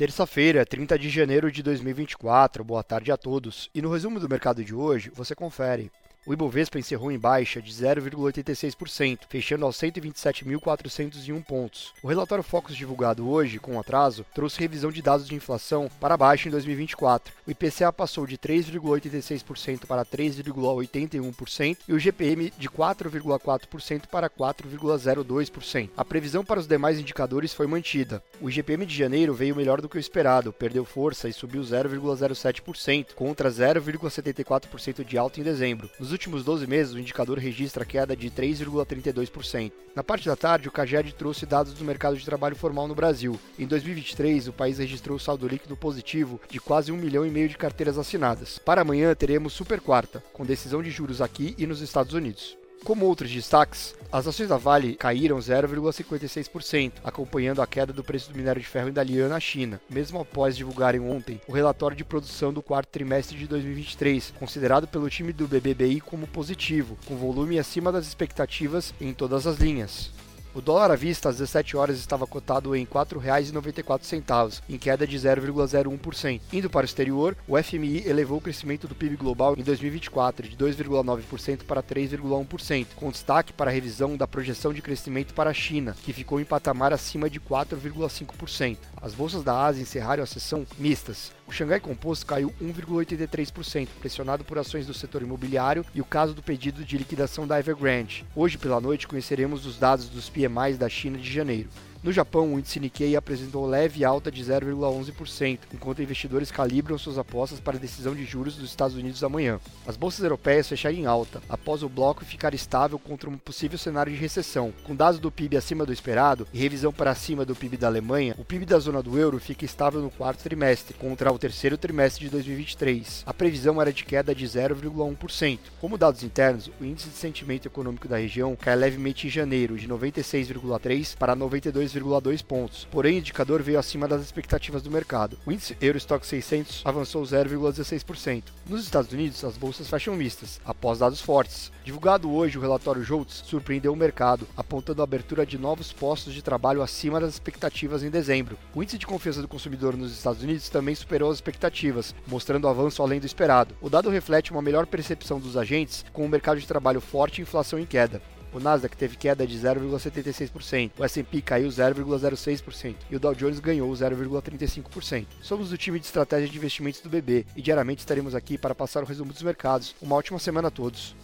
Terça-feira, 30 de janeiro de 2024. Boa tarde a todos. E no resumo do mercado de hoje, você confere. O Ibovespa encerrou em baixa de 0,86%, fechando aos 127.401 pontos. O relatório Focus divulgado hoje, com atraso, trouxe revisão de dados de inflação para baixo em 2024. O IPCA passou de 3,86% para 3,81% e o GPM de 4,4% para 4,02%. A previsão para os demais indicadores foi mantida. O IGPM de janeiro veio melhor do que o esperado, perdeu força e subiu 0,07% contra 0,74% de alta em dezembro. Nos nos últimos 12 meses, o indicador registra queda de 3,32%. Na parte da tarde, o CAGED trouxe dados do mercado de trabalho formal no Brasil. Em 2023, o país registrou saldo líquido positivo de quase 1 milhão e meio de carteiras assinadas. Para amanhã, teremos super quarta, com decisão de juros aqui e nos Estados Unidos. Como outros destaques, as ações da Vale caíram 0,56%, acompanhando a queda do preço do minério de ferro em Dalian na China, mesmo após divulgarem ontem o relatório de produção do quarto trimestre de 2023, considerado pelo time do BBBI como positivo, com volume acima das expectativas em todas as linhas. O dólar à vista às 17 horas estava cotado em R$ 4,94, em queda de 0,01%. Indo para o exterior, o FMI elevou o crescimento do PIB global em 2024 de 2,9% para 3,1%, com destaque para a revisão da projeção de crescimento para a China, que ficou em patamar acima de 4,5%. As bolsas da Ásia encerraram a sessão mistas. O Xangai Composto caiu 1,83%, pressionado por ações do setor imobiliário e o caso do pedido de liquidação da Evergrande. Hoje pela noite conheceremos os dados dos PMIs da China de janeiro. No Japão, o índice Nikkei apresentou leve alta de 0,11%, enquanto investidores calibram suas apostas para a decisão de juros dos Estados Unidos amanhã. As bolsas europeias fecharam em alta, após o bloco ficar estável contra um possível cenário de recessão. Com dados do PIB acima do esperado e revisão para cima do PIB da Alemanha, o PIB da zona do euro fica estável no quarto trimestre, contra o terceiro trimestre de 2023. A previsão era de queda de 0,1%. Como dados internos, o índice de sentimento econômico da região cai levemente em janeiro, de 96,3 para 92 2,2 pontos, porém o indicador veio acima das expectativas do mercado. O índice Eurostock 600 avançou 0,16%. Nos Estados Unidos, as bolsas fecham mistas, após dados fortes. Divulgado hoje, o relatório Joltz surpreendeu o mercado, apontando a abertura de novos postos de trabalho acima das expectativas em dezembro. O índice de confiança do consumidor nos Estados Unidos também superou as expectativas, mostrando avanço além do esperado. O dado reflete uma melhor percepção dos agentes, com o mercado de trabalho forte e inflação em queda. O Nasdaq teve queda de 0,76%, o S&P caiu 0,06% e o Dow Jones ganhou 0,35%. Somos do time de estratégia de investimentos do BB e diariamente estaremos aqui para passar o resumo dos mercados. Uma ótima semana a todos.